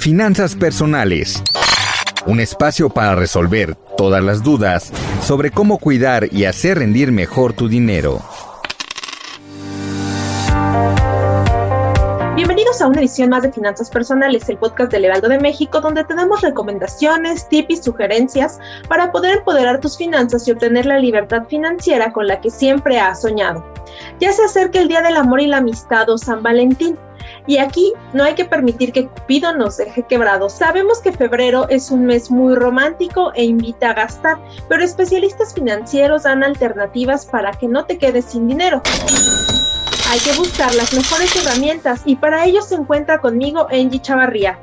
Finanzas personales. Un espacio para resolver todas las dudas sobre cómo cuidar y hacer rendir mejor tu dinero. Bienvenidos a una edición más de Finanzas Personales, el podcast del Heraldo de México, donde te damos recomendaciones, tips y sugerencias para poder empoderar tus finanzas y obtener la libertad financiera con la que siempre has soñado. Ya se acerca el Día del Amor y la Amistad o San Valentín. Y aquí no hay que permitir que Cupido nos deje quebrados. Sabemos que febrero es un mes muy romántico e invita a gastar, pero especialistas financieros dan alternativas para que no te quedes sin dinero hay que buscar las mejores herramientas y para ello se encuentra conmigo Angie Chavarría.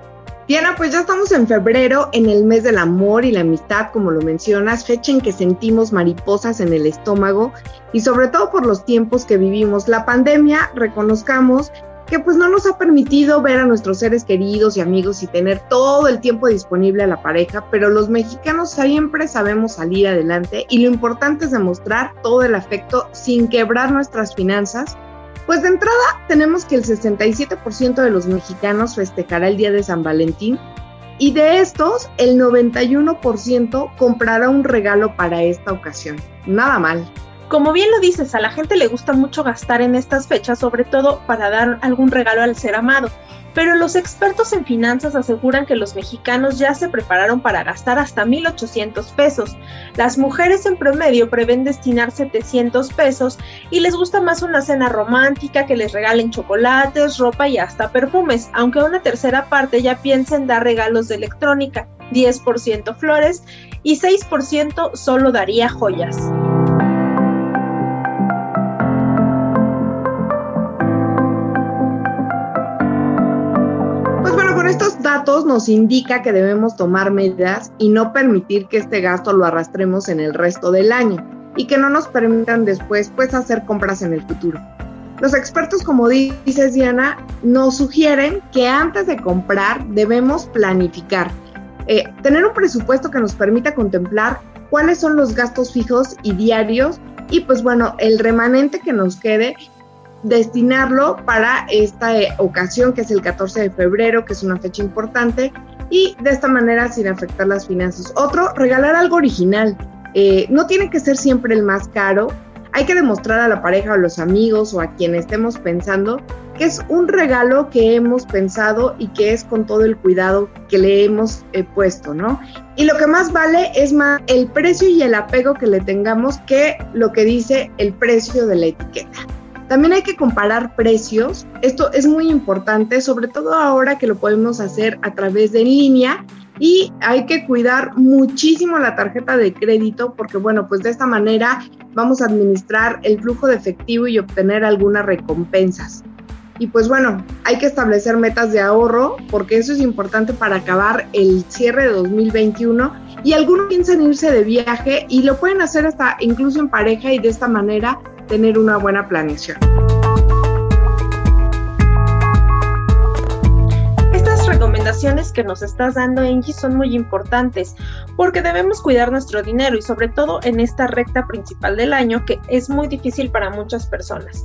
Diana, pues ya estamos en febrero, en el mes del amor y la amistad, como lo mencionas, fecha en que sentimos mariposas en el estómago y sobre todo por los tiempos que vivimos. La pandemia, reconozcamos que pues no nos ha permitido ver a nuestros seres queridos y amigos y tener todo el tiempo disponible a la pareja, pero los mexicanos siempre sabemos salir adelante y lo importante es demostrar todo el afecto sin quebrar nuestras finanzas pues de entrada tenemos que el 67% de los mexicanos festejará el Día de San Valentín y de estos el 91% comprará un regalo para esta ocasión. Nada mal. Como bien lo dices, a la gente le gusta mucho gastar en estas fechas, sobre todo para dar algún regalo al ser amado pero los expertos en finanzas aseguran que los mexicanos ya se prepararon para gastar hasta 1.800 pesos. Las mujeres en promedio prevén destinar 700 pesos y les gusta más una cena romántica que les regalen chocolates, ropa y hasta perfumes, aunque una tercera parte ya piensa en dar regalos de electrónica, 10% flores y 6% solo daría joyas. Nos indica que debemos tomar medidas y no permitir que este gasto lo arrastremos en el resto del año y que no nos permitan después pues hacer compras en el futuro. Los expertos, como dices Diana, nos sugieren que antes de comprar debemos planificar, eh, tener un presupuesto que nos permita contemplar cuáles son los gastos fijos y diarios y pues bueno, el remanente que nos quede destinarlo para esta eh, ocasión que es el 14 de febrero, que es una fecha importante, y de esta manera sin afectar las finanzas. Otro, regalar algo original. Eh, no tiene que ser siempre el más caro. Hay que demostrar a la pareja, a los amigos o a quien estemos pensando que es un regalo que hemos pensado y que es con todo el cuidado que le hemos eh, puesto, ¿no? Y lo que más vale es más el precio y el apego que le tengamos que lo que dice el precio de la etiqueta. También hay que comparar precios. Esto es muy importante, sobre todo ahora que lo podemos hacer a través de línea y hay que cuidar muchísimo la tarjeta de crédito porque bueno, pues de esta manera vamos a administrar el flujo de efectivo y obtener algunas recompensas. Y pues bueno, hay que establecer metas de ahorro porque eso es importante para acabar el cierre de 2021 y algunos piensan irse de viaje y lo pueden hacer hasta incluso en pareja y de esta manera tener una buena planeación. Estas recomendaciones que nos estás dando, Angie, son muy importantes porque debemos cuidar nuestro dinero y sobre todo en esta recta principal del año que es muy difícil para muchas personas.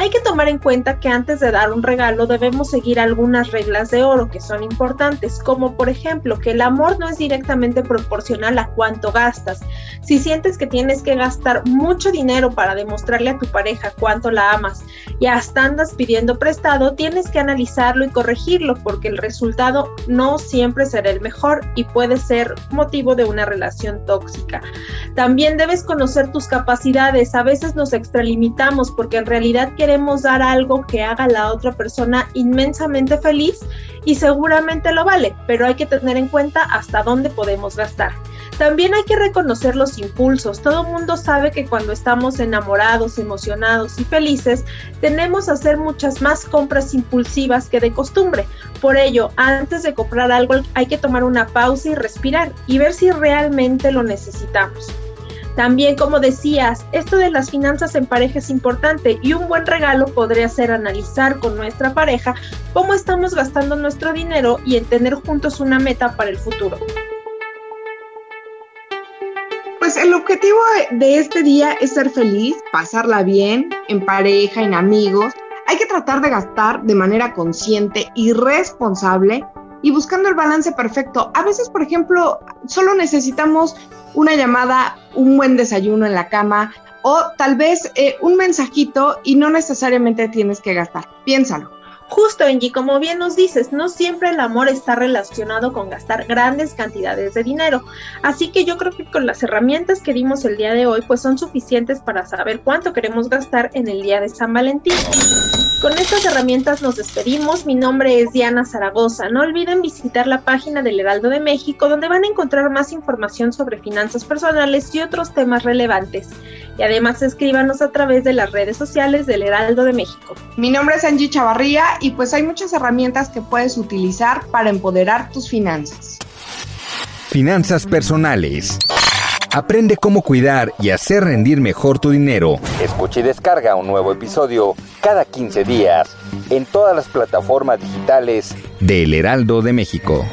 Hay que tomar en cuenta que antes de dar un regalo debemos seguir algunas reglas de oro que son importantes, como por ejemplo que el amor no es directamente proporcional a cuánto gastas. Si sientes que tienes que gastar mucho dinero para demostrarle a tu pareja cuánto la amas y hasta andas pidiendo prestado, tienes que analizarlo y corregirlo porque el resultado no siempre será el mejor y puede ser motivo de una relación tóxica. También debes conocer tus capacidades. A veces nos extralimitamos porque en realidad queremos dar algo que haga a la otra persona inmensamente feliz y seguramente lo vale, pero hay que tener en cuenta hasta dónde podemos gastar. También hay que reconocer los impulsos. Todo mundo sabe que cuando estamos enamorados, emocionados y felices, tenemos a hacer muchas más compras impulsivas que de costumbre. Por ello, antes de comprar algo hay que tomar una pausa y respirar y ver si realmente lo necesitamos. También, como decías, esto de las finanzas en pareja es importante y un buen regalo podría ser analizar con nuestra pareja cómo estamos gastando nuestro dinero y en tener juntos una meta para el futuro. Pues el objetivo de este día es ser feliz, pasarla bien, en pareja, en amigos. Hay que tratar de gastar de manera consciente y responsable y buscando el balance perfecto. A veces, por ejemplo, solo necesitamos una llamada, un buen desayuno en la cama o tal vez eh, un mensajito y no necesariamente tienes que gastar. Piénsalo. Justo, Angie, como bien nos dices, no siempre el amor está relacionado con gastar grandes cantidades de dinero. Así que yo creo que con las herramientas que dimos el día de hoy, pues son suficientes para saber cuánto queremos gastar en el día de San Valentín. Con estas herramientas nos despedimos. Mi nombre es Diana Zaragoza. No olviden visitar la página del Heraldo de México, donde van a encontrar más información sobre finanzas personales y otros temas relevantes. Y además escríbanos a través de las redes sociales del Heraldo de México. Mi nombre es Angie Chavarría y pues hay muchas herramientas que puedes utilizar para empoderar tus finanzas. Finanzas personales. Aprende cómo cuidar y hacer rendir mejor tu dinero. Escucha y descarga un nuevo episodio cada 15 días en todas las plataformas digitales del Heraldo de México.